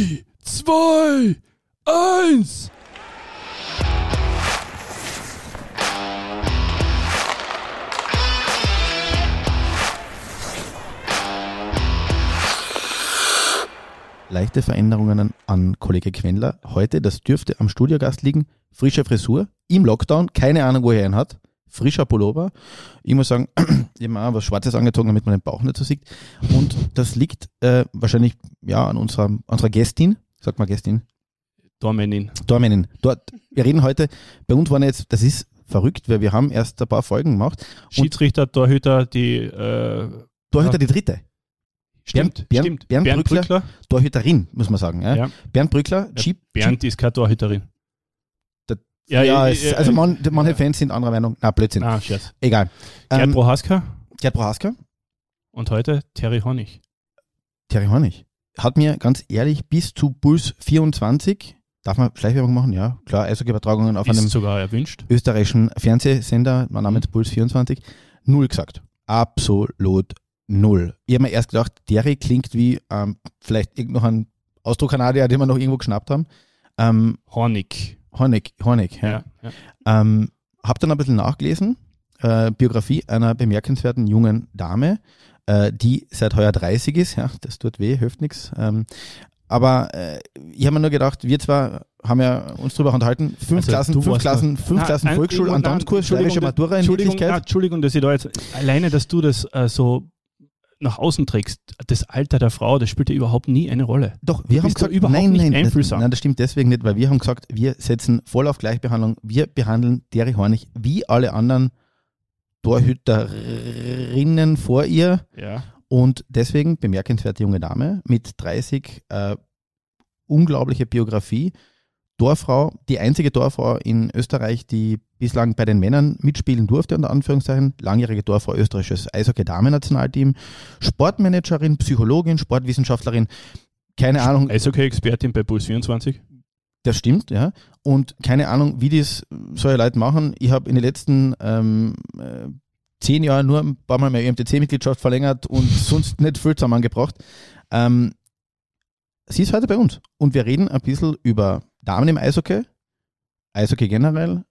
3, 2, 1. Leichte Veränderungen an Kollege Quendler. Heute, das dürfte am Studiogast liegen. Frische Frisur, im Lockdown, keine Ahnung, wo er ihn hat. Frischer Pullover. Ich muss sagen, ich habe auch was Schwarzes angezogen, damit man den Bauch nicht so sieht. Und das liegt äh, wahrscheinlich ja, an unserer, unserer Gästin. Sag mal Gästin. Dormenin. Dormenin. Dort, wir reden heute, bei uns waren jetzt, das ist verrückt, weil wir haben erst ein paar Folgen gemacht. Schiedsrichter, Torhüter, die. Äh, Torhüter die dritte. stimmt, Bernd- stimmt. Bernd Bernd Brückler. Brückler. Torhüterin, muss man sagen. Ja. Ja. Bernd Brückler, Ja, Jeep. Bernd ist keine Torhüterin. Ja, Ja, ja, es, also man, manche Fans sind anderer Meinung. Na, Blödsinn. Ah, Scherz. Egal. Gerd Ähm, Prohaska Gerd Prohaska, und heute Terry Honig. Terry Hornig. Hat mir ganz ehrlich bis zu Puls 24, darf man Schleichwerbung machen? Ja, klar, Eishockey-Übertragungen auf Ist einem sogar erwünscht. österreichischen Fernsehsender, mein Name ist Puls 24, null gesagt. Absolut null. Ich habe mir erst gedacht, Terry klingt wie ähm, vielleicht irgend noch ein Ausdruckkanadier, den wir noch irgendwo geschnappt haben. Ähm, Honig. Hornig, Hornig, ja. Ja. ja. Ähm, hab dann ein bisschen nachgelesen, äh, Biografie einer bemerkenswerten jungen Dame, äh, die seit heuer 30 ist, ja, das tut weh, hilft nichts. Ähm, aber äh, ich habe mir nur gedacht, wir zwar haben ja uns drüber unterhalten, fünf Also, Klassen, fünf Klassen, fünf Na, Klassen ein- Volksschul, nein, Antonskurs, steirische Matura in Entschuldigung, Wirklichkeit. Entschuldigung, dass ich da jetzt alleine, dass du das äh, so nach außen trägst. Das Alter der Frau, das spielt ja überhaupt nie eine Rolle. Doch, wir haben gesagt, überhaupt nein, nicht nein, einfühlsam. nein, das stimmt deswegen nicht, weil wir haben gesagt, wir setzen voll auf Gleichbehandlung. Wir behandeln Derry Hornig wie alle anderen Torhüterinnen vor ihr. Ja. Und deswegen bemerkenswerte junge Dame mit 30, äh, unglaubliche Biografie. Torfrau, die einzige Torfrau in Österreich, die bislang bei den Männern mitspielen durfte, unter Anführungszeichen. Langjährige Torfrau österreichisches Eishockey-Damennationalteam. Sportmanagerin, Psychologin, Sportwissenschaftlerin. Keine Ahnung, Eishockey-Expertin bei Puls 24. das stimmt, ja. Und keine Ahnung, wie das solche Leute machen. Ich habe in den letzten ähm, äh, zehn Jahren nur ein paar Mal meine EMTC-Mitgliedschaft verlängert und sonst nicht viel zusammengebracht. Ähm, sie ist heute bei uns. Und wir reden ein bisschen über Damen im Eishockey, Eishockey generell,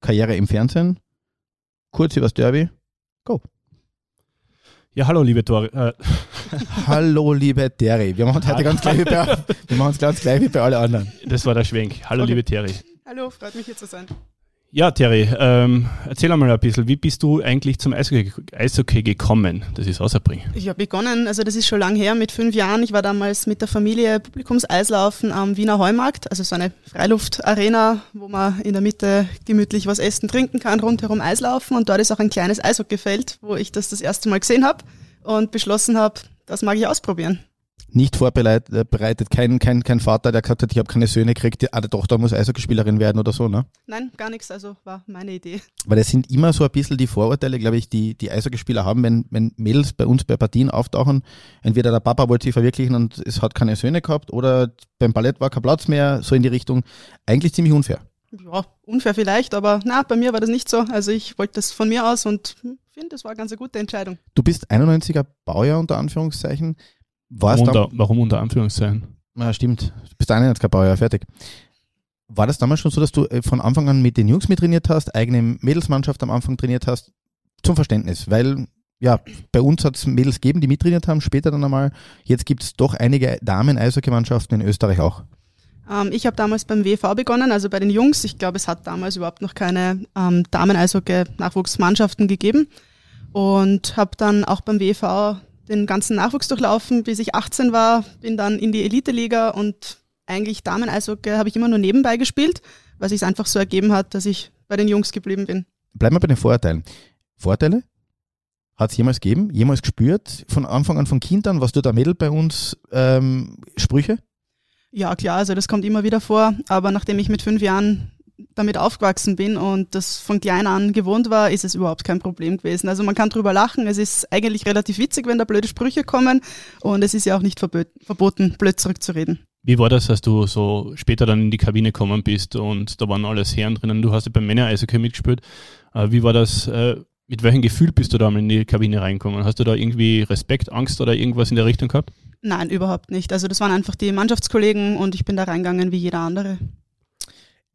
Karriere im Fernsehen, kurz übers Derby. Ja, hallo, liebe Tor. Äh, Hallo, liebe Derry. Wir machen es heute ganz gleich wie bei, wir machen es ganz gleich wie bei allen anderen. das war der Schwenk. Hallo, Okay. liebe Terry. Hallo, freut mich hier zu sein. Ja, Terry, ähm, erzähl einmal ein bisschen, wie bist du eigentlich zum Eishockey, gekommen? Das ist außerbringen. Ich habe begonnen, also das ist schon lang her, mit fünf Jahren. Ich war damals mit der Familie Publikumseislaufen am Wiener Heumarkt, also so eine Freiluftarena, wo man in der Mitte gemütlich was essen, trinken kann, rundherum Eislaufen. Und dort ist auch ein kleines Eishockeyfeld, wo ich das das erste Mal gesehen habe und beschlossen habe, das mag ich ausprobieren. Nicht vorbereitet, bereitet, kein, kein, kein Vater, der gesagt hat, ich habe keine Söhne gekriegt, die, ah, die Tochter muss Eishockeyspielerin werden oder so, ne? Nein, gar nichts, also war meine Idee. Weil das sind immer so ein bisschen die Vorurteile, glaube ich, die die Eishockeyspieler haben, wenn, wenn Mädels bei uns bei Partien auftauchen, entweder der Papa wollte sich verwirklichen und es hat keine Söhne gehabt oder beim Ballett war kein Platz mehr, so in die Richtung. Eigentlich ziemlich unfair. Ja, unfair vielleicht, aber na, bei mir war das nicht so. Also ich wollte das von mir aus und hm, finde, das war eine ganz gute Entscheidung. Du bist 91er Baujahr unter Anführungszeichen. Da, unter, warum unter Anführungszeichen? na, stimmt, du bist 91er Baujahr, fertig. War das damals schon so, dass du äh, von Anfang an mit den Jungs mit trainiert hast, eigene Mädelsmannschaft am Anfang trainiert hast? Zum Verständnis, weil ja, bei uns hat es Mädels gegeben, die mittrainiert haben, später dann einmal. Jetzt gibt es doch einige Damen-Eishockeymannschaften in Österreich auch. Ähm, ich habe damals beim WV begonnen, also bei den Jungs. Ich glaube, es hat damals überhaupt noch keine ähm, Damen-Eishockey-Nachwuchsmannschaften gegeben. Und habe dann auch beim WV den ganzen Nachwuchs durchlaufen, bis ich 18 war. Bin dann in die Elite-Liga und eigentlich Damen-Eishockey habe ich immer nur nebenbei gespielt, weil sich einfach so ergeben hat, dass ich bei den Jungs geblieben bin. Bleiben wir bei den Vorurteilen. Vorteile? Hat es jemals gegeben? Jemals gespürt? Von Anfang an, von Kind an, was du da Mädel bei uns ähm, Sprüche? Ja, klar, also das kommt immer wieder vor. Aber nachdem ich mit fünf Jahren damit aufgewachsen bin und das von klein an gewohnt war, ist es überhaupt kein Problem gewesen. Also man kann drüber lachen. Es ist eigentlich relativ witzig, wenn da blöde Sprüche kommen. Und es ist ja auch nicht verbot verboten, blöd zurückzureden. Wie war das, als du so später dann in die Kabine gekommen bist und da waren alles Herren drinnen? Du hast ja beim Männer-Eishockey mitgespielt. Äh, Wie war das? äh, Mit welchem Gefühl bist du da mal in die Kabine reingekommen? Hast du da irgendwie Respekt, Angst oder irgendwas in der Richtung gehabt? Nein, überhaupt nicht. Also das waren einfach die Mannschaftskollegen und ich bin da reingegangen wie jeder andere.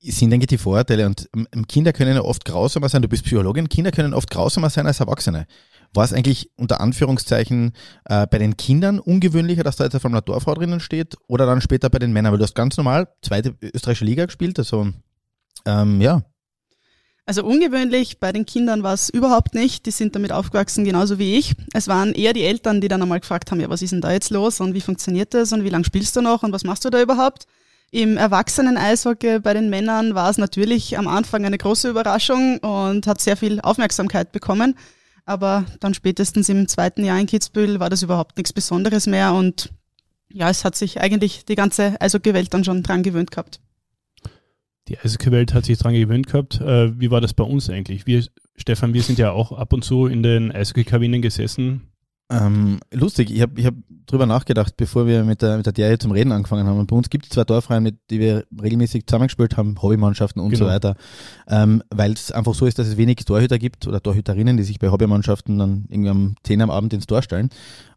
Sind, denke ich, die Vorurteile und Kinder können ja oft grausamer sein, du bist Psychologin, Kinder können oft grausamer sein als Erwachsene. War es eigentlich unter Anführungszeichen äh, bei den Kindern ungewöhnlicher, dass da jetzt eine Formel-Torfrau drinnen steht oder dann später bei den Männern? Weil du hast ganz normal zweite österreichische Liga gespielt, also ähm, ja. Also ungewöhnlich bei den Kindern war es überhaupt nicht. Die sind damit aufgewachsen, genauso wie ich. Es waren eher die Eltern, die dann einmal gefragt haben, ja, was ist denn da jetzt los und wie funktioniert das und wie lange spielst du noch und was machst du da überhaupt? Im Erwachsenen-Eishockey bei den Männern war es natürlich am Anfang eine große Überraschung und hat sehr viel Aufmerksamkeit bekommen. Aber dann spätestens im zweiten Jahr in Kitzbühel war das überhaupt nichts Besonderes mehr und ja, es hat sich eigentlich die ganze Eishockey-Welt dann schon dran gewöhnt gehabt. Die Eishockey-Welt hat sich dran gewöhnt gehabt. Äh, wie war das bei uns eigentlich? Wir, Stefan, wir sind ja auch ab und zu in den Eishockey-Kabinen gesessen. Ähm, lustig, ich habe ich hab drüber nachgedacht, bevor wir mit der, mit der DRE zum Reden angefangen haben. Und bei uns gibt es zwei Dorfreihen, mit die wir regelmäßig zusammengespielt haben, Hobbymannschaften und genau. so weiter. Ähm, Weil es einfach so ist, dass es wenig Torhüter gibt oder Torhüterinnen, die sich bei Hobbymannschaften dann irgendwie um 10 am Abend ins Tor stellen.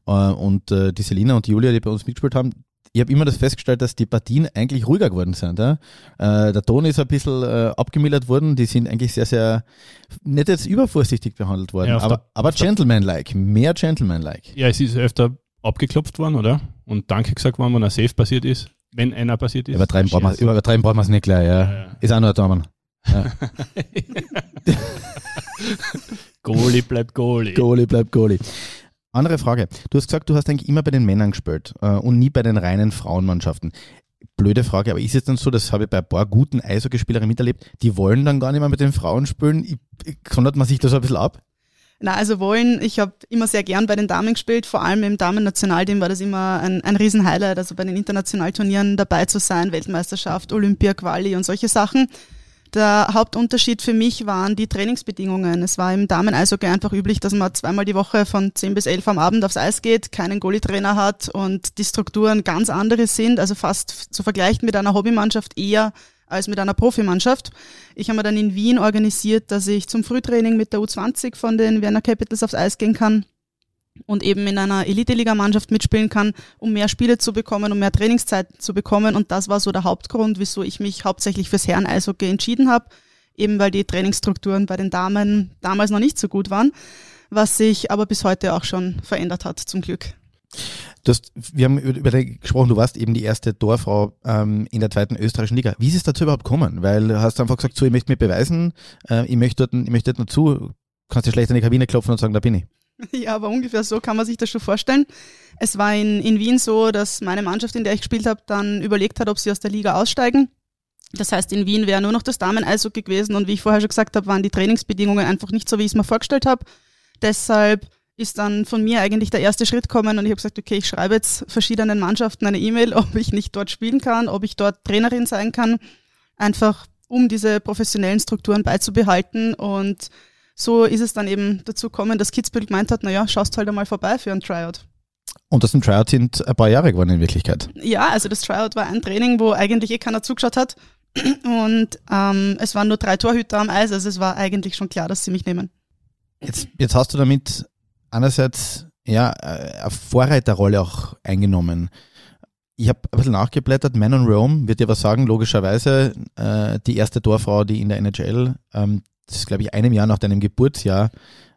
Äh, und äh, die Selina und die Julia, die bei uns mitgespielt haben, ich habe immer das festgestellt, dass die Partien eigentlich ruhiger geworden sind. Ja? Äh, der Ton ist ein bisschen äh, abgemildert worden, die sind eigentlich sehr, sehr, nicht jetzt übervorsichtig behandelt worden, ja, aber, aber gentleman-like, mehr gentleman-like. Ja, es ist öfter abgeklopft worden, oder? Und Danke gesagt worden, wenn ein Safe passiert ist, wenn einer passiert ist. Übertreiben brauchen wir übertreiben brauchen wir es nicht gleich, ja. ja, ja. Ist auch nur ein Daumen. Ja. Goalie bleibt Goalie. Goalie bleibt Goalie. Andere Frage. Du hast gesagt, du hast eigentlich immer bei den Männern gespielt äh, und nie bei den reinen Frauenmannschaften. Blöde Frage, aber ist es dann so, das habe ich bei ein paar guten Eishockeyspielerinnen miterlebt, die wollen dann gar nicht mehr mit den Frauen spielen? sondert man sich das ein bisschen ab? Na, also wollen, ich habe immer sehr gern bei den Damen gespielt, vor allem im Damen-Nationalteam war das immer ein, ein Riesen-Highlight, also bei den Internationalturnieren dabei zu sein, Weltmeisterschaft, Olympia, Quali und solche Sachen. Der Hauptunterschied für mich waren die Trainingsbedingungen. Es war im Damen-Eishockey einfach üblich, dass man zweimal die Woche von 10 bis 11 am Abend aufs Eis geht, keinen Goalie-Trainer hat und die Strukturen ganz andere sind, also fast zu vergleichen mit einer Hobbymannschaft eher als mit einer Profimannschaft. Ich habe mir dann in Wien organisiert, dass ich zum Frühtraining mit der U20 von den Werner Capitals aufs Eis gehen kann und eben in einer Elite-Liga-Mannschaft mitspielen kann, um mehr Spiele zu bekommen, um mehr Trainingszeit zu bekommen. Und das war so der Hauptgrund, wieso ich mich hauptsächlich fürs Herren-Eishockey entschieden habe, eben weil die Trainingsstrukturen bei den Damen damals noch nicht so gut waren, was sich aber bis heute auch schon verändert hat, zum Glück. Du hast, wir haben über, dich gesprochen, du warst eben die erste Torfrau ähm, in der zweiten österreichischen Liga. Wie ist es dazu überhaupt gekommen? Weil du hast einfach gesagt, so, ich möchte mir beweisen, äh, ich möchte dort, ich möchte dort noch zu, kannst du schlecht in die Kabine klopfen und sagen, da bin ich. Ja, aber ungefähr so kann man sich das schon vorstellen. Es war in, in Wien so, dass meine Mannschaft, in der ich gespielt habe, dann überlegt hat, ob sie aus der Liga aussteigen. Das heißt, in Wien wäre nur noch das Damen-Eishockey gewesen und wie ich vorher schon gesagt habe, waren die Trainingsbedingungen einfach nicht so, wie ich es mir vorgestellt habe. Deshalb ist dann von mir eigentlich der erste Schritt gekommen und ich habe gesagt, okay, ich schreibe jetzt verschiedenen Mannschaften eine E-Mail, ob ich nicht dort spielen kann, ob ich dort Trainerin sein kann, einfach um diese professionellen Strukturen beizubehalten und so ist es dann eben dazu gekommen, dass Kitzbühel gemeint hat, naja, schaust halt einmal vorbei für ein Tryout. Und das ein Tryout sind ein paar Jahre geworden in Wirklichkeit. Ja, also das Tryout war ein Training, wo eigentlich eh keiner zugeschaut hat. Und ähm, es waren nur drei Torhüter am Eis, also es war eigentlich schon klar, dass sie mich nehmen. Jetzt, jetzt hast du damit einerseits ja, eine Vorreiterrolle auch eingenommen. Ich habe ein bisschen nachgeblättert. Man on Rome wird dir was sagen, logischerweise. Äh, die erste Torfrau, die in der NHL ähm, das ist glaube ich einem Jahr nach deinem Geburtsjahr,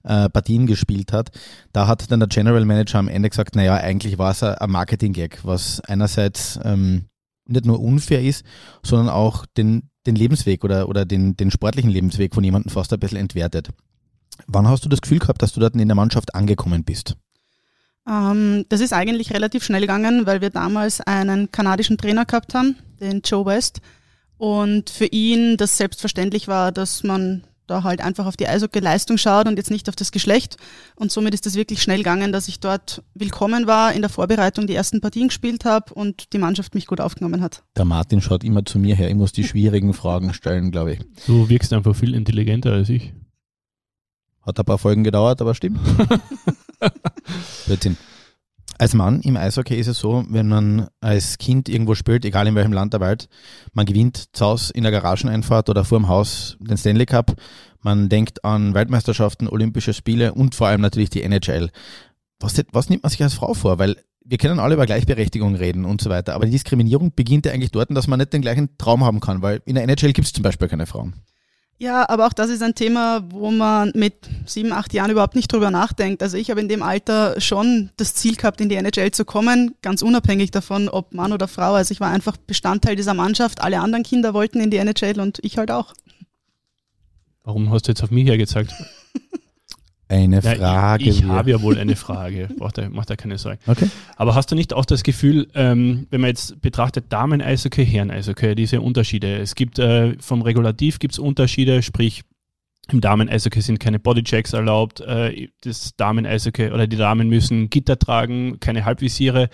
äh, Partien gespielt hat. Da hat dann der General Manager am Ende gesagt, naja, eigentlich war es ein Marketing-Gag, was einerseits ähm, nicht nur unfair ist, sondern auch den, den Lebensweg oder, oder den, den sportlichen Lebensweg von jemandem fast ein bisschen entwertet. Wann hast du das Gefühl gehabt, dass du dort in der Mannschaft angekommen bist? Ähm, das ist eigentlich relativ schnell gegangen, weil wir damals einen kanadischen Trainer gehabt haben, den Joe West. Und für ihn das selbstverständlich war, dass man da halt einfach auf die Eishockey-Leistung schaut und jetzt nicht auf das Geschlecht. Und somit ist das wirklich schnell gegangen, dass ich dort willkommen war, in der Vorbereitung die ersten Partien gespielt habe und die Mannschaft mich gut aufgenommen hat. Der Martin schaut immer zu mir her, ich muss die schwierigen Fragen stellen, glaube ich. Du wirkst einfach viel intelligenter als ich. Hat ein paar Folgen gedauert, aber stimmt. Blödsinn. Als Mann im Eishockey ist es so, wenn man als Kind irgendwo spielt, egal in welchem Land der Welt, man gewinnt zu Hause in der Garageneinfahrt oder vor dem Haus den Stanley Cup, man denkt an Weltmeisterschaften, Olympische Spiele und vor allem natürlich die NHL. Was, was nimmt man sich als Frau vor? Weil wir können alle über Gleichberechtigung reden und so weiter, aber die Diskriminierung beginnt ja eigentlich dort, dass man nicht den gleichen Traum haben kann, weil in der NHL gibt es zum Beispiel keine Frauen. Ja, aber auch das ist ein Thema, wo man mit sieben, acht Jahren überhaupt nicht drüber nachdenkt. Also ich habe in dem Alter schon das Ziel gehabt, in die NHL zu kommen, ganz unabhängig davon, ob Mann oder Frau. Also ich war einfach Bestandteil dieser Mannschaft. Alle anderen Kinder wollten in die NHL und ich halt auch. Warum hast du jetzt auf mich hergezeigt? Eine Frage. Ja, ich, ich habe ja wohl eine Frage. Macht da, macht da keine Sorgen. Okay. Aber hast du nicht auch das Gefühl, ähm, wenn man jetzt betrachtet Damen-Eishockey, Herren-Eishockey, diese Unterschiede? Es gibt äh, vom Regulativ gibt es Unterschiede, sprich im Damen-Eishockey sind keine Bodychecks erlaubt, äh, das Damen-Eishockey oder die Damen müssen Gitter tragen, keine Halbvisiere.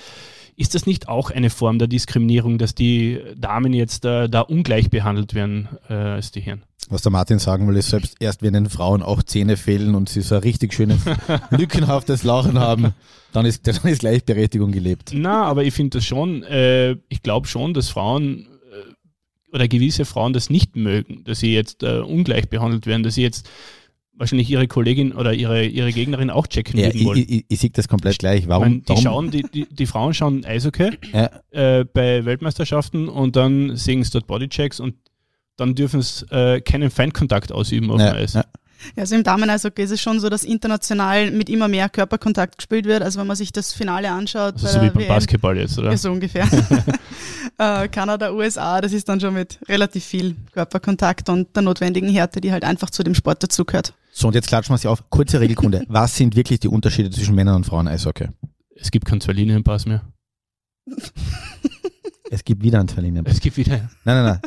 Ist das nicht auch eine Form der Diskriminierung, dass die Damen jetzt äh, da ungleich behandelt werden äh, als die Herren? Was der Martin sagen will, ist, selbst erst wenn den Frauen auch Zähne fehlen und sie so ein richtig schönes, lückenhaftes Lachen haben, dann ist, dann ist Gleichberechtigung gelebt. Na, aber ich finde das schon, äh, ich glaube schon, dass Frauen äh, oder gewisse Frauen das nicht mögen, dass sie jetzt äh, ungleich behandelt werden, dass sie jetzt wahrscheinlich ihre Kollegin oder ihre, ihre Gegnerin auch checken Ja, wollen. ich, ich, ich sehe das komplett gleich. Warum? Meine, die, warum? schauen, die, die, die Frauen schauen Eishockey Ja, äh, bei Weltmeisterschaften und dann sehen sie dort Bodychecks und dann dürfen sie äh, keinen Feindkontakt ausüben auf dem ja, Eis. ja. Ja, also im Damen-Eishockey ist es schon so, dass international mit immer mehr Körperkontakt gespielt wird. Also wenn man sich das Finale anschaut, Also bei so wie beim WM, Basketball jetzt, oder? Ja, so ungefähr. äh, Kanada, USA, das ist dann schon mit relativ viel Körperkontakt und der notwendigen Härte, die halt einfach zu dem Sport dazugehört. So, und jetzt klatschen wir sie auf. Kurze Regelkunde. Was sind wirklich die Unterschiede zwischen Männern und Frauen Eishockey? Es gibt keinen Zwei-Linien-Pass mehr. Es gibt wieder einen Verlierer. Es gibt wieder. Nein, nein, nein.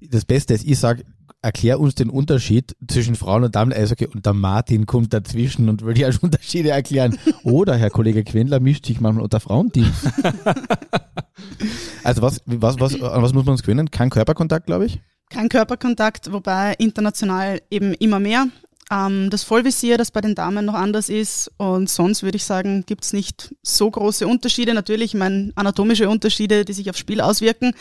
Das Beste ist, ich sage, erklär uns den Unterschied zwischen Frauen- und Damen-Eishockey und der Martin kommt dazwischen und will die als Unterschiede erklären. Oder Herr Kollege Quendler mischt sich manchmal unter Frauenteams. also was, was, was, an was muss man uns gewöhnen? Kein Körperkontakt, glaube ich. Kein Körperkontakt, wobei international eben immer mehr. Ähm, das Vollvisier, das bei den Damen noch anders ist. Und sonst würde ich sagen, gibt es nicht so große Unterschiede. Natürlich, ich meine, anatomische Unterschiede, die sich aufs Spiel auswirken.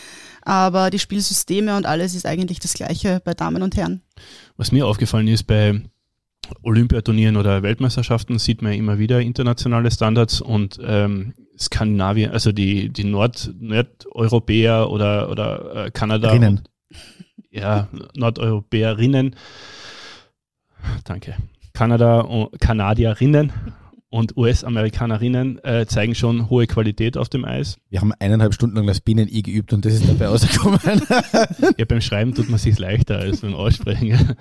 Aber die Spielsysteme und alles ist eigentlich das Gleiche bei Damen und Herren. Was mir aufgefallen ist, bei Olympiaturnieren oder Weltmeisterschaften sieht man immer wieder internationale Standards und ähm, Skandinavien, also die, die Nord, Nordeuropäer oder, oder äh, Kanada. Rinnen. Und, ja, Nordeuropäerinnen. Danke. Kanada, Kanadierinnen und US-Amerikanerinnen äh, zeigen schon hohe Qualität auf dem Eis. Wir haben eineinhalb Stunden lang das Bienen-I geübt und das ist dabei rausgekommen. Ja, beim Schreiben tut man sich leichter als beim Aussprechen.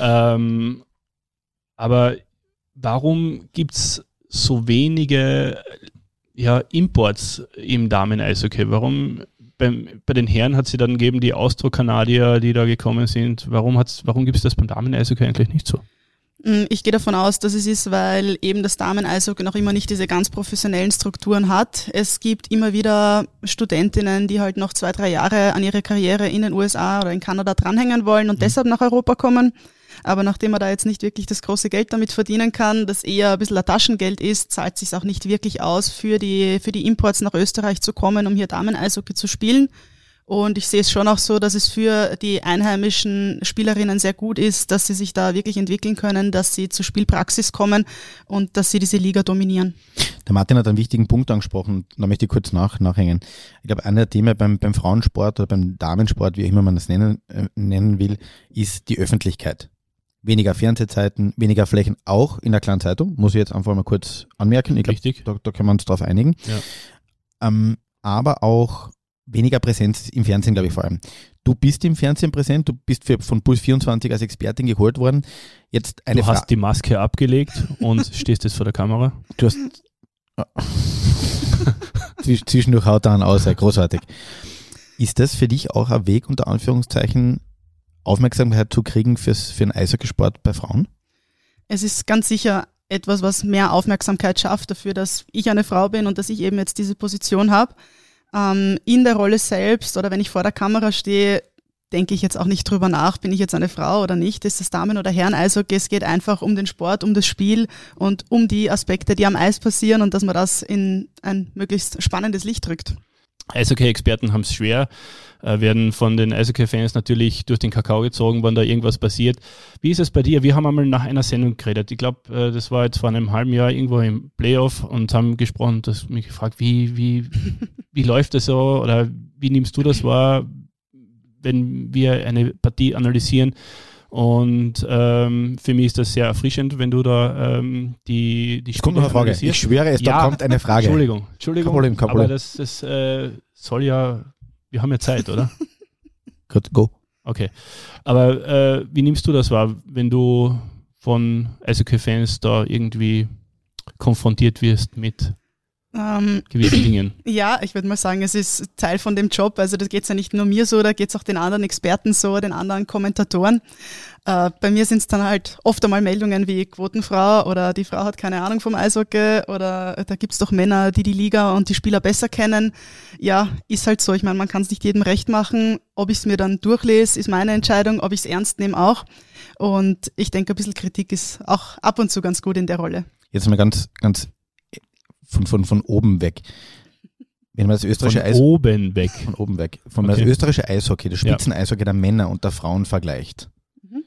ähm, aber warum gibt es so wenige ja, Imports im Damen-Eishockey? Warum beim, bei den Herren hat sie dann gegeben die Austro-Kanadier, die da gekommen sind. Warum, hat's, warum gibt es das beim Damen-Eishockey eigentlich nicht so? Mm, Ich gehe davon aus, dass es ist, weil eben das Damen-Eishockey noch immer nicht diese ganz professionellen Strukturen hat. Es gibt immer wieder Studentinnen, die halt noch zwei, drei Jahre an ihre Karriere in den USA oder in Kanada dranhängen wollen und deshalb nach Europa kommen. Aber nachdem man da jetzt nicht wirklich das große Geld damit verdienen kann, das eher ein bisschen ein Taschengeld ist, zahlt sich auch nicht wirklich aus, für die, für die Imports nach Österreich zu kommen, um hier Damen-Eishockey zu spielen. Und ich sehe es schon auch so, dass es für die einheimischen Spielerinnen sehr gut ist, dass sie sich da wirklich entwickeln können, dass sie zur Spielpraxis kommen und dass sie diese Liga dominieren. Der Martin hat einen wichtigen Punkt angesprochen, da möchte ich kurz nach, nachhängen. Ich glaube, einer der Themen beim, beim Frauensport oder beim Damensport, wie immer man das nennen, äh, nennen will, ist die Öffentlichkeit. Weniger Fernsehzeiten, weniger Flächen, auch in der kleinen Zeitung, muss ich jetzt einfach mal kurz anmerken. Ich glaube, Richtig. da, da können wir uns drauf einigen. Ja. Ähm, aber auch weniger Präsenz im Fernsehen, glaube ich vor allem. Du bist im Fernsehen präsent, du bist für, von Puls 24 als Expertin geholt worden. Jetzt eine du hast die Maske abgelegt und stehst jetzt vor der Kamera. Du hast Zwisch- zwischendurch haut er an aus, großartig. Ist das für dich auch ein Weg, unter Anführungszeichen, Aufmerksamkeit zu kriegen fürs, für den Eishockeysport bei Frauen? Es ist ganz sicher etwas, was mehr Aufmerksamkeit schafft dafür, dass ich eine Frau bin und dass ich eben jetzt diese Position habe. Ähm, in der Rolle selbst oder wenn ich vor der Kamera stehe, denke ich jetzt auch nicht drüber nach, bin ich jetzt eine Frau oder nicht, ist das Damen- oder Herren-Eishockey. Es geht einfach um den Sport, um das Spiel und um die Aspekte, die am Eis passieren und dass man das in ein möglichst spannendes Licht drückt. Eishockey-Experten haben es schwer, äh, werden von den Eishockey-Fans natürlich durch den Kakao gezogen, wenn da irgendwas passiert. Wie ist es bei dir? Wir haben einmal nach einer Sendung geredet. Ich glaube, äh, das war jetzt vor einem halben Jahr irgendwo im Playoff und haben gesprochen, du hast mich gefragt, wie, wie, wie läuft das so oder wie nimmst du das wahr, wenn wir eine Partie analysieren? Und ähm, für mich ist das sehr erfrischend, wenn du da ähm, die, die Es kommt noch eine Frage. Ich schwöre es, da Ja. kommt eine Frage. Entschuldigung, Entschuldigung. Kein Problem, kein Aber Problem. das, das äh, soll ja, wir haben ja Zeit, oder? Gut, go. Okay. Aber äh, wie nimmst du das wahr, wenn du von Eishockey-Fans da irgendwie konfrontiert wirst mit Ähm, gewissen Dingen? Ja, ich würde mal sagen, es ist Teil von dem Job. Also das geht ja nicht nur mir so, da geht es auch den anderen Experten so, den anderen Kommentatoren. Äh, bei mir sind es dann halt oft einmal Meldungen wie Quotenfrau oder die Frau hat keine Ahnung vom Eishockey oder da gibt's doch Männer, die die Liga und die Spieler besser kennen. Ja, ist halt so. Ich meine, man kann es nicht jedem recht machen. Ob ich es mir dann durchlese, ist meine Entscheidung. Ob ich es ernst nehme, auch. Und ich denke, ein bisschen Kritik ist auch ab und zu ganz gut in der Rolle. Jetzt mal ganz, ganz von, von, von oben weg. Wenn man das Von österreichische Eis oben weg. von oben weg, von Okay. das österreichische Eishockey, das Ja. Spitzeneishockey der Männer und der Frauen vergleicht. Mhm.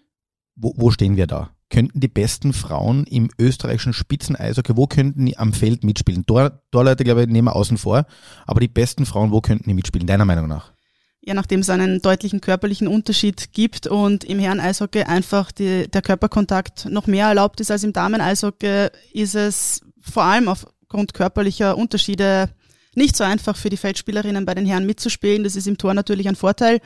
Wo, wo stehen wir da? Könnten die besten Frauen im österreichischen Spitzeneishockey, wo könnten die am Feld mitspielen? Tor, Torleute, glaube ich, nehmen wir außen vor, aber die besten Frauen, wo könnten die mitspielen, deiner Meinung nach? ja, nachdem es einen deutlichen körperlichen Unterschied gibt und im Herren-Eishockey einfach die, der Körperkontakt noch mehr erlaubt ist als im Damen-Eishockey, ist es vor allem aufgrund körperlicher Unterschiede nicht so einfach für die Feldspielerinnen bei den Herren mitzuspielen. Das ist im Tor natürlich ein Vorteil.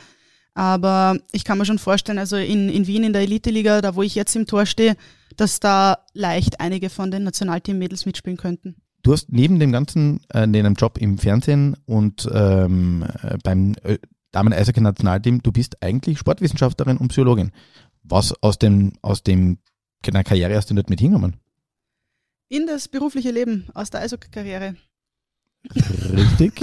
Aber ich kann mir schon vorstellen, also in, in Wien in der Elite-Liga, da wo ich jetzt im Tor stehe, dass da leicht einige von den Nationalteam-Mädels mitspielen könnten. Du hast neben dem ganzen, äh, neben dem Job im Fernsehen und ähm, äh, beim äh, Damen-Eishockey-Nationalteam, du bist eigentlich Sportwissenschaftlerin und Psychologin. Was aus dem, aus dem, deiner Karriere hast du nicht mit hingenommen? In das berufliche Leben aus der Eishockey-Karriere, Richtig.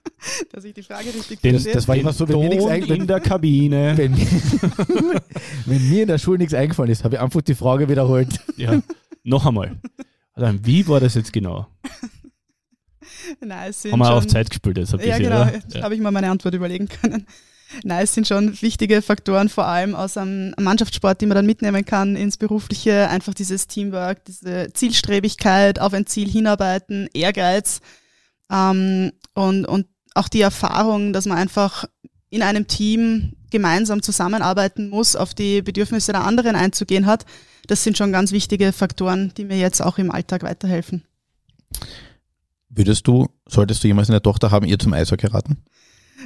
dass ich die Frage richtig Den- verstehe. das war immer so, wenn mir nichts eingefallen in der Kabine. wenn, wenn mir in der Schule nichts eingefallen ist, habe ich einfach die Frage wiederholt. Ja, noch einmal. Also, wie war das jetzt genau? Nein, es sind Haben wir schon, auf Zeit gespielt jetzt ein Ja, bisschen, genau. Jetzt habe ich mal meine Antwort überlegen können. Nein, es sind schon wichtige Faktoren, vor allem aus einem Mannschaftssport, die man dann mitnehmen kann ins Berufliche. Einfach dieses Teamwork, diese Zielstrebigkeit, auf ein Ziel hinarbeiten, Ehrgeiz ähm, und, und auch die Erfahrung, dass man einfach in einem Team gemeinsam zusammenarbeiten muss, auf die Bedürfnisse der anderen einzugehen hat. Das sind schon ganz wichtige Faktoren, die mir jetzt auch im Alltag weiterhelfen. Würdest du, solltest du jemals eine Tochter haben, ihr zum Eishockey raten?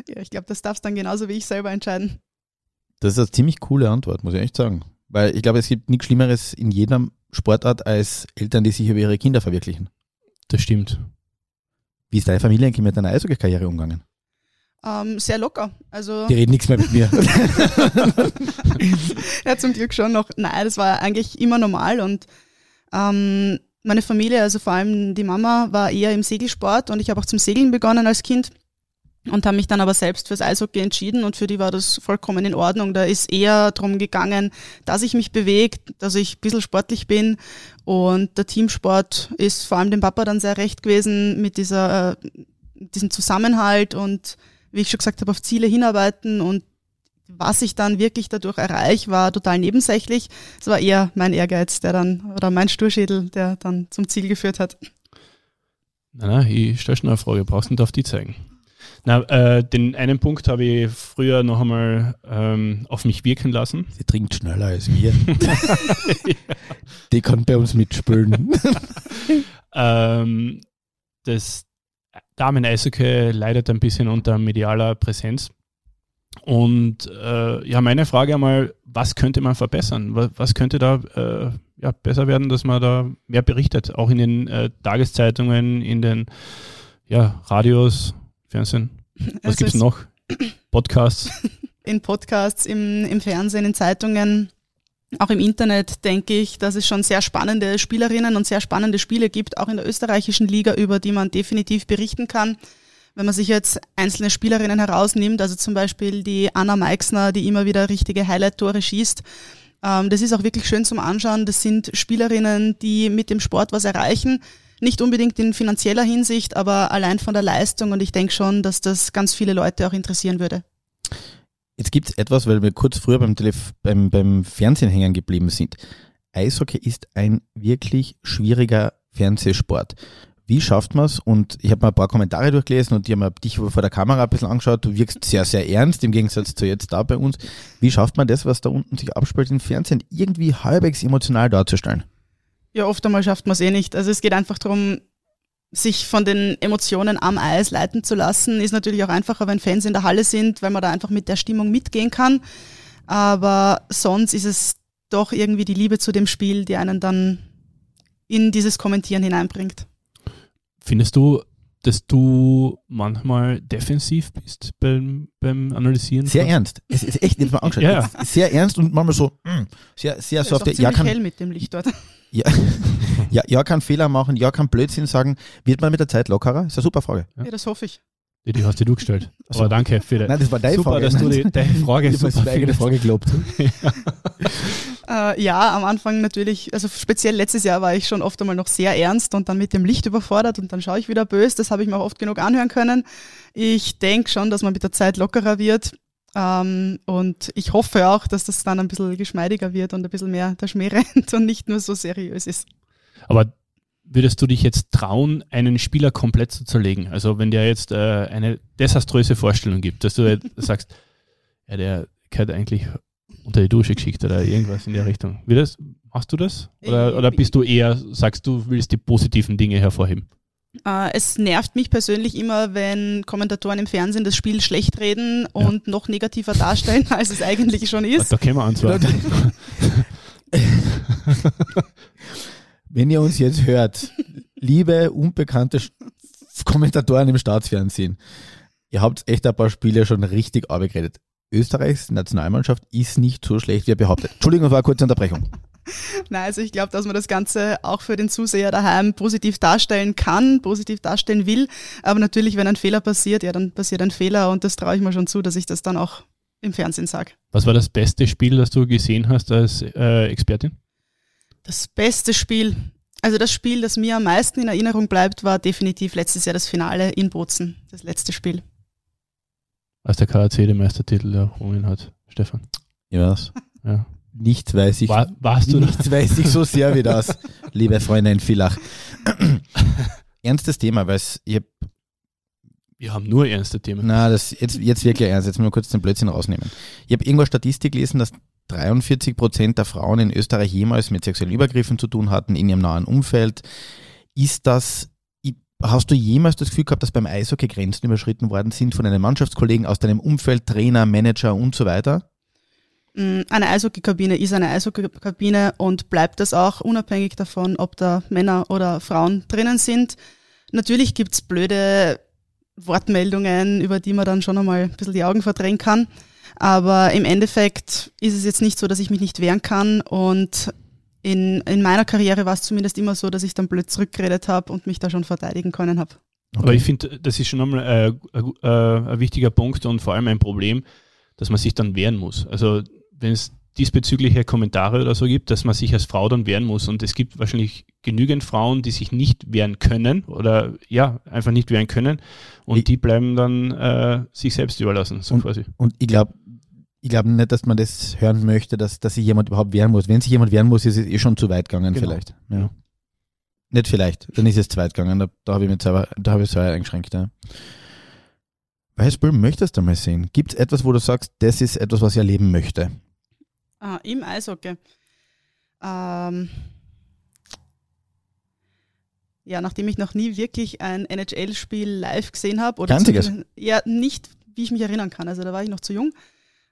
Ja, ich glaube, das darfst dann genauso wie ich selber entscheiden. Das ist eine ziemlich coole Antwort, muss ich echt sagen. Weil ich glaube, es gibt nichts Schlimmeres in jeder Sportart als Eltern, die sich über ihre Kinder verwirklichen. Das stimmt. Wie ist deine Familie eigentlich mit deiner Eishockey-Karriere umgegangen? Ähm, sehr locker. Also Die reden nichts mehr mit mir. ja, zum Glück schon noch. Nein, das war eigentlich immer normal und ähm, meine Familie, also vor allem die Mama, war eher im Segelsport und ich habe auch zum Segeln begonnen als Kind und habe mich dann aber selbst fürs Eishockey entschieden und für die war das vollkommen in Ordnung. Da ist eher darum gegangen, dass ich mich bewege, dass ich ein bisschen sportlich bin und der Teamsport ist vor allem dem Papa dann sehr recht gewesen mit dieser, äh, diesem Zusammenhalt und wie ich schon gesagt habe, auf Ziele hinarbeiten und was ich dann wirklich dadurch erreiche, war total nebensächlich. Es war eher mein Ehrgeiz, der dann, oder mein Sturschädel, der dann zum Ziel geführt hat. Nein, nein, ich stelle schon eine Frage, brauchst du nicht auf die zeigen. Na, äh, den einen Punkt habe ich früher noch einmal ähm, auf mich wirken lassen. Sie trinkt schneller als wir. Die kann bei uns mitspielen. Ähm, das Damen-Eishockey leidet ein bisschen unter medialer Präsenz. Und äh, ja, meine Frage einmal, was könnte man verbessern? Was, was könnte da äh, ja, besser werden, dass man da mehr berichtet? Auch in den äh, Tageszeitungen, in den ja, Radios, Fernsehen. Was Also gibt's es- noch? Podcasts. in Podcasts, im, im Fernsehen, in Zeitungen, auch im Internet denke ich, dass es schon sehr spannende Spielerinnen und sehr spannende Spiele gibt, auch in der österreichischen Liga, über die man definitiv berichten kann. Wenn man sich jetzt einzelne Spielerinnen herausnimmt, also zum Beispiel die Anna Meixner, die immer wieder richtige Highlight-Tore schießt, ähm, das ist auch wirklich schön zum Anschauen. Das sind Spielerinnen, die mit dem Sport was erreichen, Nicht unbedingt in finanzieller Hinsicht, aber allein von der Leistung und ich denke schon, dass das ganz viele Leute auch interessieren würde. Jetzt gibt es etwas, weil wir kurz früher beim, Telef beim, beim Fernsehen hängen geblieben sind. Eishockey ist ein wirklich schwieriger Fernsehsport. Wie schafft man es? Und ich habe mal ein paar Kommentare durchgelesen und ich habe mir dich vor der Kamera ein bisschen angeschaut. Du wirkst sehr, sehr ernst im Gegensatz zu jetzt da bei uns. Wie schafft man das, was da unten sich abspielt im Fernsehen, irgendwie halbwegs emotional darzustellen? Ja, oft einmal schafft man es eh nicht. Also es geht einfach darum, sich von den Emotionen am Eis leiten zu lassen. Ist natürlich auch einfacher, wenn Fans in der Halle sind, weil man da einfach mit der Stimmung mitgehen kann. Aber sonst ist es doch irgendwie die Liebe zu dem Spiel, die einen dann in dieses Kommentieren hineinbringt. Findest du, dass du manchmal defensiv bist beim, beim Analysieren? Sehr ernst. Es ist echt, jetzt mal angeschaut. Ja. Sehr ernst und manchmal so, mm, sehr, sehr so ist auf auch der, ja, kann, hell mit dem Licht dort. ja, ja, ja, kann Fehler machen, ja, kann Blödsinn sagen. Wird man mit der Zeit lockerer? Ist eine super Frage. Ja. Ja, das hoffe ich. Die, die hast dir du gestellt. Ach so. Aber danke für Nein, das war deine super, Frage. dass du die, deine Frage ich habe super meine eigene. Frage gelobt. Äh, ja, am Anfang natürlich, also speziell letztes Jahr war ich schon oft einmal noch sehr ernst und dann mit dem Licht überfordert und dann schaue ich wieder böse. Das habe ich mir auch oft genug anhören können. Ich denke schon, dass man mit der Zeit lockerer wird. Ähm, und ich hoffe auch, dass das dann ein bisschen geschmeidiger wird und ein bisschen mehr der Schmäh rennt und nicht nur so seriös ist. Aber würdest du dich jetzt trauen, einen Spieler komplett zu zerlegen? Also wenn der jetzt äh, eine desaströse Vorstellung gibt, dass du sagst, ja, der gehört eigentlich unter die Dusche geschickt oder irgendwas in der Richtung. Das? Machst du das? Oder, Ich- oder bist du eher, sagst du, willst die positiven Dinge hervorheben? Äh, es nervt mich persönlich immer, wenn Kommentatoren im Fernsehen das Spiel schlecht reden und noch negativer darstellen, als es eigentlich schon ist. Da können wir antworten. Wenn ihr uns jetzt hört, liebe unbekannte Kommentatoren im Staatsfernsehen, ihr habt echt ein paar Spiele schon richtig abgeredet. Österreichs Nationalmannschaft ist nicht so schlecht, wie er behauptet. Entschuldigung, das war eine kurze Unterbrechung. Nein, also ich glaube, dass man das Ganze auch für den Zuseher daheim positiv darstellen kann, positiv darstellen will. Aber natürlich, wenn ein Fehler passiert, ja, dann passiert ein Fehler und das traue ich mir schon zu, dass ich das dann auch im Fernsehen sage. Was war das beste Spiel, das du gesehen hast als äh, Expertin? Das beste Spiel, also das Spiel, das mir am meisten in Erinnerung bleibt, war definitiv letztes Jahr das Finale in Bozen, das letzte Spiel. Als der KAC den Meistertitel errungen hat, Stefan. Ja, was? Ja. Nichts weiß ich. War, warst du da? Nichts weiß ich so sehr wie das, liebe Freunde in Villach. Ernstes Thema, weil es, ich hab, Wir haben nur ernste Themen. na, das jetzt, jetzt wirklich ernst, jetzt mal kurz den Blödsinn rausnehmen. Ich habe irgendwo Statistik gelesen, dass 43 Prozent der Frauen in Österreich jemals mit sexuellen Übergriffen zu tun hatten in ihrem nahen Umfeld. Ist das, hast du jemals das Gefühl gehabt, dass beim Eishockey Grenzen überschritten worden sind von einem Mannschaftskollegen aus deinem Umfeld, Trainer, Manager und so weiter? Mm, Eine Eishockeykabine ist eine Eishockeykabine und bleibt das auch, unabhängig davon, ob da Männer oder Frauen drinnen sind. Natürlich gibt's blöde Wortmeldungen, über die man dann schon einmal ein bisschen die Augen verdrehen kann. Aber im Endeffekt ist es jetzt nicht so, dass ich mich nicht wehren kann. Und in, in meiner Karriere war es zumindest immer so, dass ich dann blöd zurückgeredet habe und mich da schon verteidigen können habe. Aber ich finde, das ist schon einmal äh, ein, äh, ein wichtiger Punkt und vor allem ein Problem, dass man sich dann wehren muss. Also wenn es diesbezügliche Kommentare oder so gibt, dass man sich als Frau dann wehren muss. Und es gibt wahrscheinlich genügend Frauen, die sich nicht wehren können oder ja, einfach nicht wehren können. Und Ich- die bleiben dann äh, sich selbst überlassen, so quasi. Und ich glaube ich glaub nicht, dass man das hören möchte, dass, dass sich jemand überhaupt wehren muss. Wenn sich jemand wehren muss, ist es eh schon zu weit gegangen Genau. vielleicht. Ja. Nicht vielleicht, dann ist es zu weit gegangen. Da, da habe ich mich selber, da habe ich selber eingeschränkt. Ja. Welches Spiel möchtest du mal sehen? Gibt es etwas, wo du sagst, das ist etwas, was ich erleben möchte? Ah, Im Eishockey. Ähm, ja, nachdem ich noch nie wirklich ein NHL-Spiel live gesehen habe. oder Einziges? Ja, nicht, wie ich mich erinnern kann. Also da war ich noch zu jung.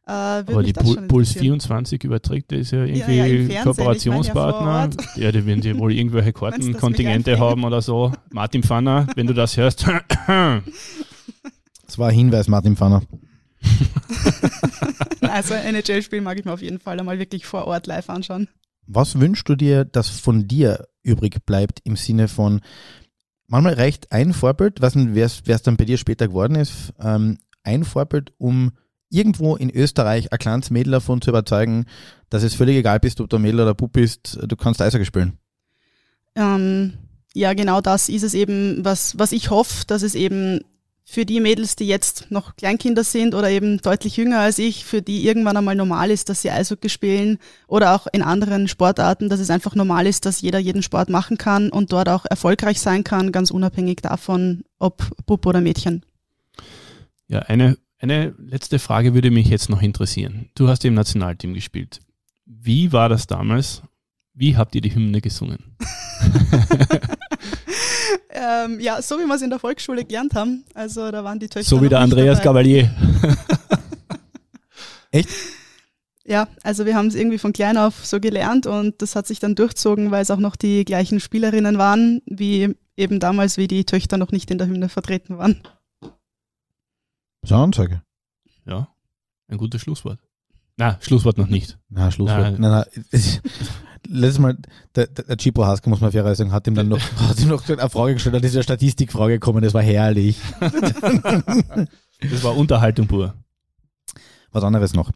Äh, Aber die das Puls interessieren. 24 überträgt, der ist ja Ja, irgendwie ja, ja Kooperationspartner. vor Ja, die werden die wohl irgendwelche Kartenkontingente haben oder so. Martin Pfanner, wenn du das hörst. Das war ein Hinweis, Martin Pfanner. Also ein NHL-Spiel mag ich mir auf jeden Fall einmal wirklich vor Ort live anschauen. Was wünschst du dir, dass von dir übrig bleibt im Sinne von, manchmal reicht ein Vorbild, was es dann bei dir später geworden ist, ähm, ein Vorbild, um irgendwo in Österreich ein kleines Mädel davon zu überzeugen, dass es völlig egal bist, ob du ein Mädel oder Bub bist, du kannst Eishockey spielen. Ähm, ja, genau das ist es eben, was, was ich hoffe, dass es eben für die Mädels, die jetzt noch Kleinkinder sind oder eben deutlich jünger als ich, für die irgendwann einmal normal ist, dass sie Eishockey spielen oder auch in anderen Sportarten, dass es einfach normal ist, dass jeder jeden Sport machen kann und dort auch erfolgreich sein kann, ganz unabhängig davon, ob Bub oder Mädchen. Ja, eine, eine letzte Frage würde mich jetzt noch interessieren. Du hast im Nationalteam gespielt. Wie war das damals? Wie habt ihr die Hymne gesungen? ähm, ja, so wie wir es in der Volksschule gelernt haben. Also da waren die Töchter. So wie der Andreas Gavalier. Echt? Ja, also wir haben es irgendwie von klein auf so gelernt und das hat sich dann durchzogen, weil es auch noch die gleichen Spielerinnen waren, wie eben damals, wie die Töchter noch nicht in der Hymne vertreten waren. So eine Ansage. Ja, ein gutes Schlusswort. Na, Schlusswort noch nicht. Na, Schlusswort. Nein, nein. Letztes Mal, der, der, der Chipo Haske, muss man fairerweise sagen, hat ihm dann noch, hat ihm noch eine Frage gestellt, da ist eine Statistikfrage gekommen, das war herrlich. das war Unterhaltung pur. Was anderes noch.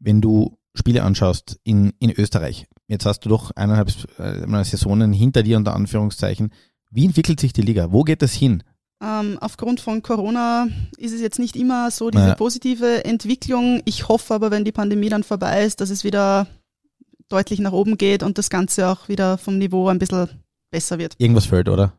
Wenn du Spiele anschaust in, in Österreich, jetzt hast du doch eineinhalb äh, Saisonen hinter dir unter Anführungszeichen. Wie entwickelt sich die Liga? Wo geht das hin? Ähm, aufgrund von Corona ist es jetzt nicht immer so diese naja. positive Entwicklung. Ich hoffe aber, wenn die Pandemie dann vorbei ist, dass es wieder deutlich nach oben geht und das Ganze auch wieder vom Niveau ein bisschen besser wird. Irgendwas fällt, oder?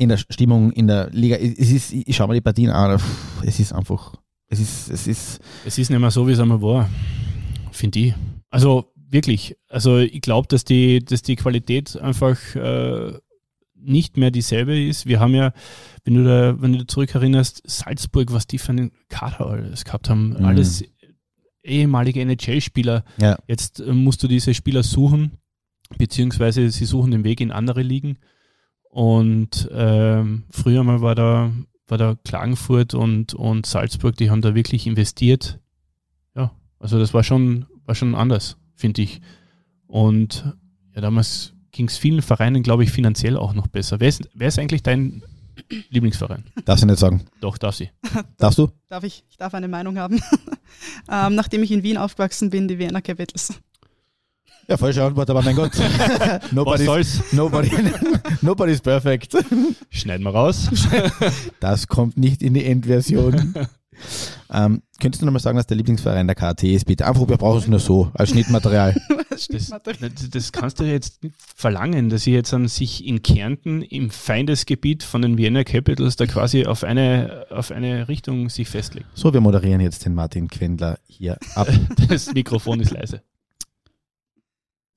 in der Stimmung, in der Liga. Es ist, ich schaue mal die Partien an, es ist einfach, es ist, es ist. Es ist nicht mehr so, wie es einmal war, finde ich. Also wirklich, also ich glaube, dass die, dass die Qualität einfach äh, nicht mehr dieselbe ist. Wir haben ja, wenn du da, wenn du zurückerinnerst, Salzburg, was die für einen Kader alles gehabt haben, mhm. alles ehemalige NHL-Spieler. Ja. Jetzt äh, musst du diese Spieler suchen, beziehungsweise sie suchen den Weg in andere Ligen. Und ähm, früher mal war da, war da Klagenfurt und, und Salzburg, die haben da wirklich investiert. Ja, also das war schon, war schon anders, finde ich. Und ja, damals ging es vielen Vereinen, glaube ich, finanziell auch noch besser. Wer ist, wer ist eigentlich dein Lieblingsverein? Darf sie nicht sagen. Doch, darf sie. Darfst du? Darf ich. Ich darf eine Meinung haben. ähm, nachdem ich in Wien aufgewachsen bin, die Vienna Capitals. Ja, falsche Antwort, aber mein Gott. nobody's, Was soll's? Nobody, nobody's perfect. Schneiden wir raus. Das kommt nicht in die Endversion. Ähm, könntest du nochmal sagen, dass der Lieblingsverein der KT ist, bitte? Einfach, wir brauchen es nur so, als Schnittmaterial. das, das, kannst du jetzt nicht verlangen, dass sie jetzt an sich in Kärnten im Feindesgebiet von den Vienna Capitals da quasi auf eine, auf eine Richtung sich festlegt. So, wir moderieren jetzt den Martin Quendler hier ab. Das Mikrofon ist leise.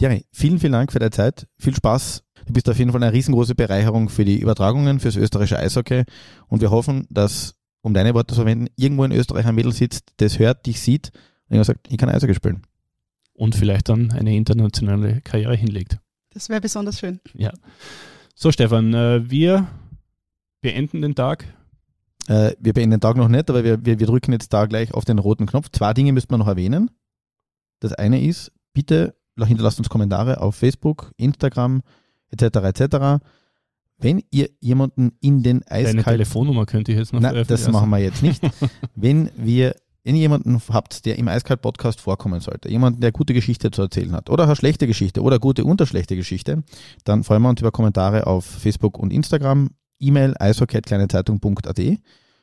Jerry, vielen, vielen Dank für deine Zeit. Viel Spaß. Du bist auf jeden Fall eine riesengroße Bereicherung für die Übertragungen, fürs österreichische Eishockey. Und wir hoffen, dass um deine Worte zu verwenden, irgendwo in Österreich ein Mädel sitzt, das hört, dich sieht und er sagt, ich kann Eishockey spielen. Und vielleicht dann eine internationale Karriere hinlegt. Das wäre besonders schön. Ja. So, Stefan, äh, wir beenden den Tag. Äh, wir beenden den Tag noch nicht, aber wir, wir, wir drücken jetzt da gleich auf den roten Knopf. Zwei Dinge müsste man noch erwähnen. Das eine ist, bitte hinterlasst uns Kommentare auf Facebook, Instagram etc. etc. Wenn ihr jemanden in den eiskalt... Deine Telefonnummer könnt ihr jetzt noch Nein, das machen wir jetzt nicht. wenn wir wenn ihr jemanden habt, der im Eiskalt-Podcast vorkommen sollte, jemanden, der gute Geschichte zu erzählen hat oder eine schlechte Geschichte oder gute unterschlechte Geschichte, dann freuen wir uns über Kommentare auf Facebook und Instagram, E-Mail eishockey.kleinezeitung.at.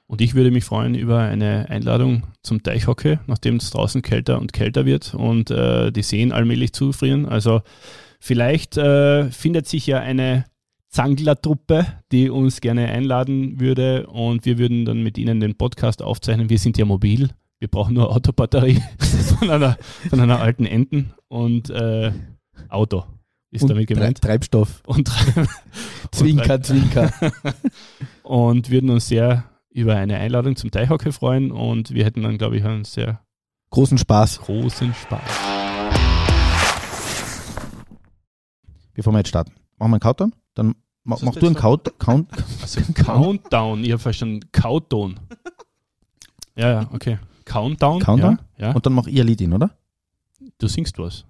Und ich würde mich freuen über eine Einladung zum Teichhockey, nachdem es draußen kälter und kälter wird und äh, die Seen allmählich zufrieren. Also vielleicht äh, findet sich ja eine Zangler-Truppe, die uns gerne einladen würde und wir würden dann mit ihnen den Podcast aufzeichnen. Wir sind ja mobil. Wir brauchen nur Autobatterie von einer, von einer alten Enten und äh, Auto ist und damit gemeint. Treibstoff. Und Treib Zwinker, und Zwinker. und würden uns sehr über eine Einladung zum Teichhockey freuen und wir hätten dann, glaube ich, einen sehr großen Spaß. Großen Spaß. Bevor wir jetzt starten, machen wir einen Countdown? Dann ma, mach du einen Count, Count, also Countdown. Ich habe verstanden, Countdown. Ja, ja, okay. Countdown. Countdown? Ja, ja. Und dann mach ihr Lied in, oder? Du singst was.